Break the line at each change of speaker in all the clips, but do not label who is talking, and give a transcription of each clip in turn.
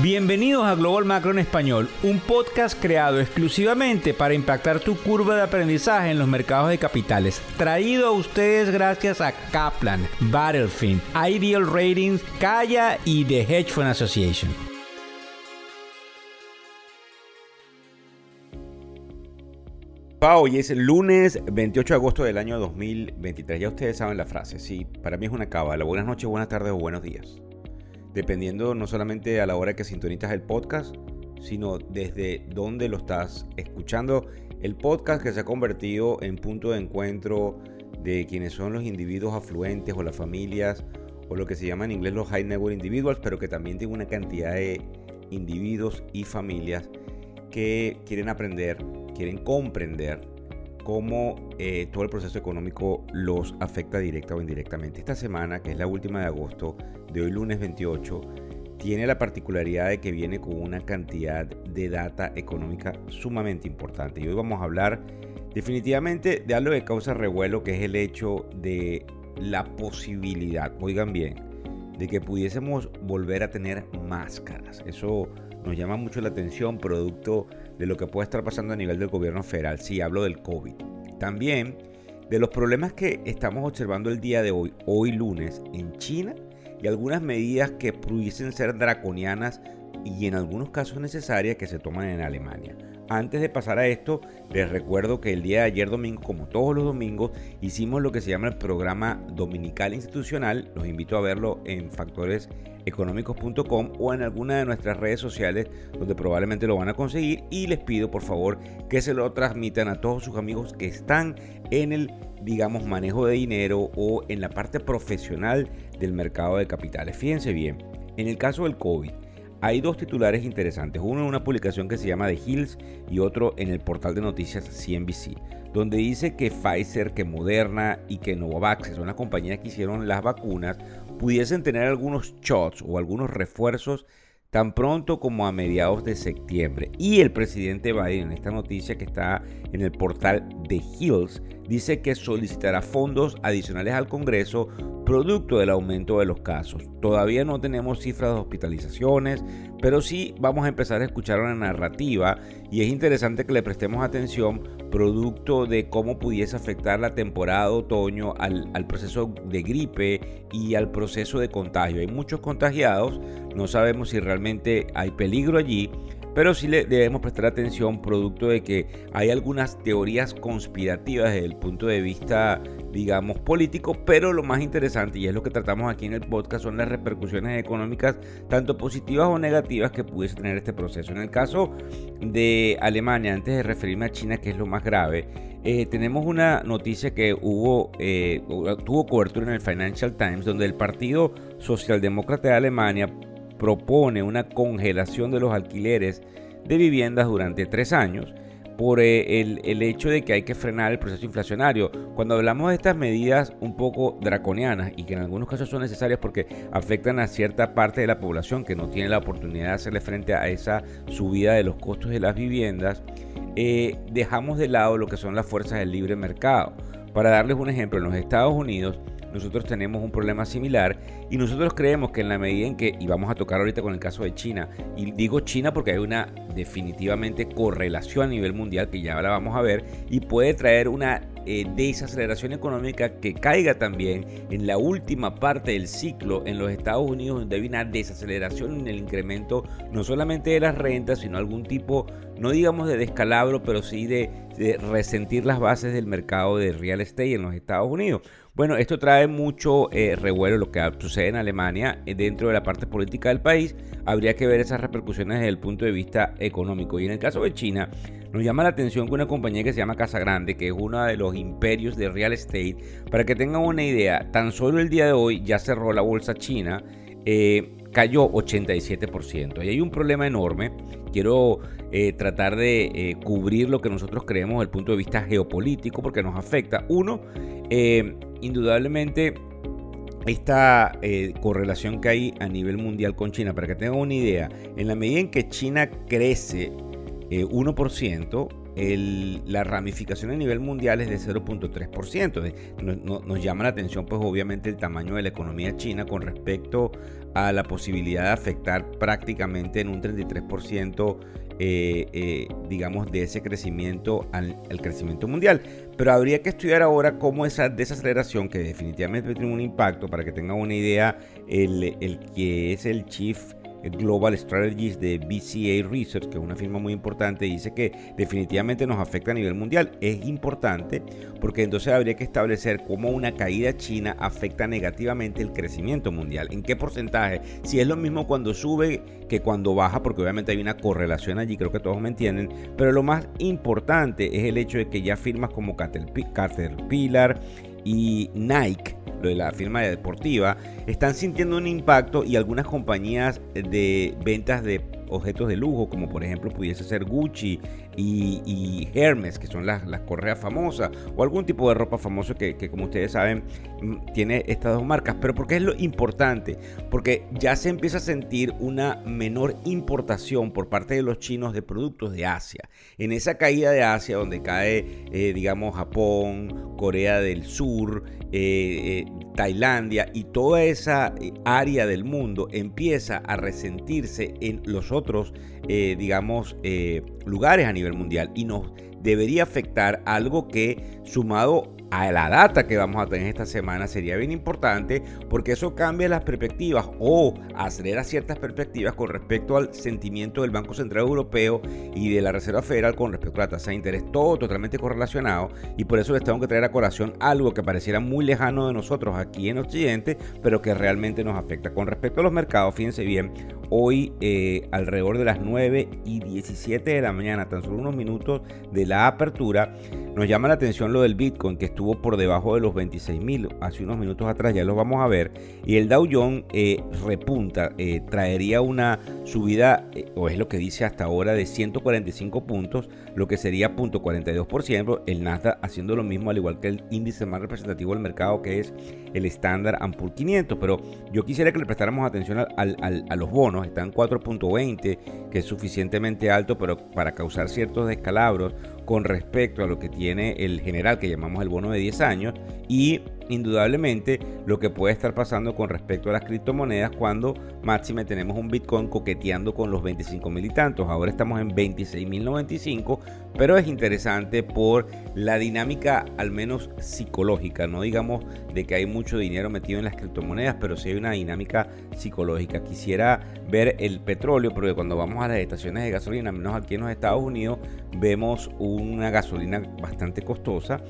Bienvenidos a Global Macro en Español, un podcast creado exclusivamente para impactar tu curva de aprendizaje en los mercados de capitales. Traído a ustedes gracias a Kaplan, Battlefield, Ideal Ratings, Kaya y The Hedge Fund Association.
Hoy es lunes 28 de agosto del año 2023. Ya ustedes saben la frase. Sí, para mí es una cábala. Buenas noches, buenas tardes o buenos días dependiendo no solamente a la hora que sintonizas el podcast, sino desde dónde lo estás escuchando. El podcast que se ha convertido en punto de encuentro de quienes son los individuos afluentes o las familias o lo que se llama en inglés los high network individuals, pero que también tiene una cantidad de individuos y familias que quieren aprender, quieren comprender cómo eh, todo el proceso económico los afecta directa o indirectamente. Esta semana, que es la última de agosto, de hoy lunes 28, tiene la particularidad de que viene con una cantidad de data económica sumamente importante. Y hoy vamos a hablar definitivamente de algo que causa revuelo, que es el hecho de la posibilidad, oigan bien, de que pudiésemos volver a tener máscaras. Eso nos llama mucho la atención, producto de lo que puede estar pasando a nivel del gobierno federal. Sí, hablo del COVID. También de los problemas que estamos observando el día de hoy, hoy lunes, en China y algunas medidas que pudiesen ser draconianas y en algunos casos necesarias que se toman en Alemania. Antes de pasar a esto, les recuerdo que el día de ayer domingo, como todos los domingos, hicimos lo que se llama el programa dominical institucional. Los invito a verlo en factoreseconómicos.com o en alguna de nuestras redes sociales donde probablemente lo van a conseguir y les pido por favor que se lo transmitan a todos sus amigos que están en el digamos manejo de dinero o en la parte profesional del mercado de capitales. Fíjense bien, en el caso del COVID, hay dos titulares interesantes, uno en una publicación que se llama The Hills y otro en el portal de noticias CNBC, donde dice que Pfizer, que Moderna y que Novavax, que son las compañías que hicieron las vacunas, pudiesen tener algunos shots o algunos refuerzos tan pronto como a mediados de septiembre. Y el presidente Biden, en esta noticia que está en el portal de Hills, dice que solicitará fondos adicionales al Congreso producto del aumento de los casos. Todavía no tenemos cifras de hospitalizaciones, pero sí vamos a empezar a escuchar una narrativa y es interesante que le prestemos atención producto de cómo pudiese afectar la temporada otoño al proceso de gripe y al proceso de contagio. Hay muchos contagiados, no sabemos si realmente hay peligro allí, pero sí le debemos prestar atención producto de que hay algunas teorías conspirativas desde el punto de vista, digamos, político, pero lo más interesante, y es lo que tratamos aquí en el podcast, son las repercusiones económicas, tanto positivas o negativas, que pudiese tener este proceso. En el caso de Alemania, antes de referirme a China, que es lo más grave, eh, tenemos una noticia que hubo, eh, tuvo cobertura en el Financial Times, donde el Partido Socialdemócrata de Alemania propone una congelación de los alquileres de viviendas durante tres años por eh, el, hecho de que hay que frenar el proceso inflacionario. Cuando hablamos de estas medidas un poco draconianas y que en algunos casos son necesarias porque afectan a cierta parte de la población que no tiene la oportunidad de hacerle frente a esa subida de los costos de las viviendas, eh, dejamos de lado lo que son las fuerzas del libre mercado. Para darles un ejemplo, en los Estados Unidos nosotros tenemos un problema similar y nosotros creemos que en la medida en que, y vamos a tocar ahorita con el caso de China, y digo China porque hay una definitivamente correlación a nivel mundial que ya la vamos a ver y puede traer una eh, desaceleración económica que caiga también en la última parte del ciclo en los Estados Unidos donde hay una desaceleración en el incremento no solamente de las rentas sino algún tipo no digamos de descalabro pero sí de, de resentir las bases del mercado de real estate en los Estados Unidos bueno, esto trae mucho eh, revuelo lo que sucede en Alemania eh, dentro de la parte política del país. Habría que ver esas repercusiones desde el punto de vista económico. Y en el caso de China, nos llama la atención que una compañía que se llama Casa Grande, que es uno de los imperios de real estate, para que tengan una idea, tan solo el día de hoy ya cerró la bolsa china. Eh, cayó 87%. Y hay un problema enorme. Quiero tratar de cubrir lo que nosotros creemos desde el punto de vista geopolítico porque nos afecta. Uno, eh, indudablemente esta eh, correlación que hay a nivel mundial con China, para que tengan una idea, en la medida en que China crece 1%, la ramificación a nivel mundial es de 0.3%. Nos, nos llama la atención pues obviamente el tamaño de la economía china con respecto a la posibilidad de afectar prácticamente en un 33% eh, eh, digamos, de ese crecimiento al, crecimiento mundial. Pero habría que estudiar ahora cómo esa desaceleración, que definitivamente tiene un impacto, para que tengan una idea, el, el que es el Chief Global Strategies de BCA Research, que es una firma muy importante, dice que definitivamente nos afecta a nivel mundial. Es importante porque entonces habría que establecer cómo una caída china afecta negativamente el crecimiento mundial. ¿En qué porcentaje? Si es lo mismo cuando sube que cuando baja, porque obviamente hay una correlación allí, creo que todos me entienden. Pero lo más importante es el hecho de que ya firmas como Caterpillar y Nike de la firma deportiva, están sintiendo un impacto y algunas compañías de ventas de objetos de lujo, como por ejemplo pudiese ser Gucci y, Hermes, que son las, correas famosas, o algún tipo de ropa famoso que, como ustedes saben mm, tiene estas dos marcas. Pero ¿por qué es lo importante? Porque ya se empieza a sentir una menor importación por parte de los chinos de productos de Asia. En esa caída de Asia, donde cae, eh, digamos, Japón, Corea del Sur, eh, eh, Tailandia y toda esa área del mundo empieza a resentirse en los otros, digamos, lugares a nivel mundial y nos debería afectar algo que sumado a la data que vamos a tener esta semana sería bien importante porque eso cambia las perspectivas o acelera ciertas perspectivas con respecto al sentimiento del Banco Central Europeo y de la Reserva Federal con respecto a la tasa de interés, todo totalmente correlacionado y por eso les tengo que traer a colación algo que pareciera muy lejano de nosotros aquí en Occidente, pero que realmente nos afecta. Con respecto a los mercados, fíjense bien, hoy eh, alrededor de las 9 y 17 de la mañana, tan solo unos minutos de la apertura, nos llama la atención lo del Bitcoin, que estuvo por debajo de los 26 mil hace unos minutos atrás, ya lo vamos a ver. Y el Dow Jones eh, repunta, eh, traería una subida, eh, o es lo que dice hasta ahora, de 145 puntos, lo que sería 0.42%. El Nasdaq haciendo lo mismo, al igual que el índice más representativo del mercado, que es el Standard Poor's 500. Pero yo quisiera que le prestáramos atención a los bonos, están 4.20, que es suficientemente alto, pero para causar ciertos descalabros con respecto a lo que tiene el general que llamamos el bono de 10 años y indudablemente lo que puede estar pasando con respecto a las criptomonedas cuando máxime tenemos un Bitcoin coqueteando con los 25 mil y tantos. Ahora estamos en 26 mil 95, pero es interesante por la dinámica al menos psicológica, no digamos de que hay mucho dinero metido en las criptomonedas, pero sí hay una dinámica psicológica. Quisiera ver el petróleo, porque cuando vamos a las estaciones de gasolina, menos aquí en los Estados Unidos, vemos una gasolina bastante costosa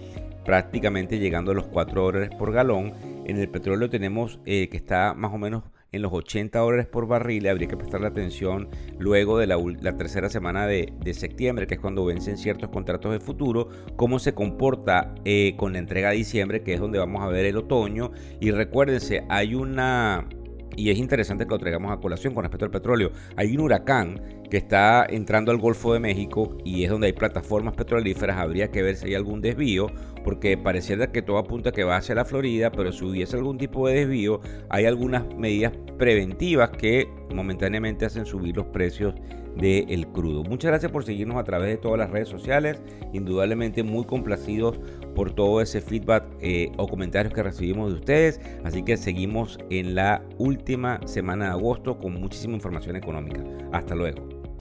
prácticamente llegando a los 4 dólares por galón. En el petróleo tenemos eh, que está más o menos en los 80 dólares por barril. Habría que prestarle atención luego de la, tercera semana de, septiembre, que es cuando vencen ciertos contratos de futuro, cómo se comporta eh, con la entrega de diciembre, que es donde vamos a ver el otoño. Y recuérdense, hay una y es interesante que lo traigamos a colación con respecto al petróleo. Hay un huracán que está entrando al Golfo de México y es donde hay plataformas petrolíferas. Habría que ver si hay algún desvío, porque pareciera que todo apunta que va hacia la Florida, pero si hubiese algún tipo de desvío, hay algunas medidas preventivas que momentáneamente hacen subir los precios del crudo. Muchas gracias por seguirnos a través de todas las redes sociales. Indudablemente muy complacidos por todo ese feedback eh, o comentarios que recibimos de ustedes. Así que seguimos en la última semana de agosto con muchísima información económica. Hasta luego.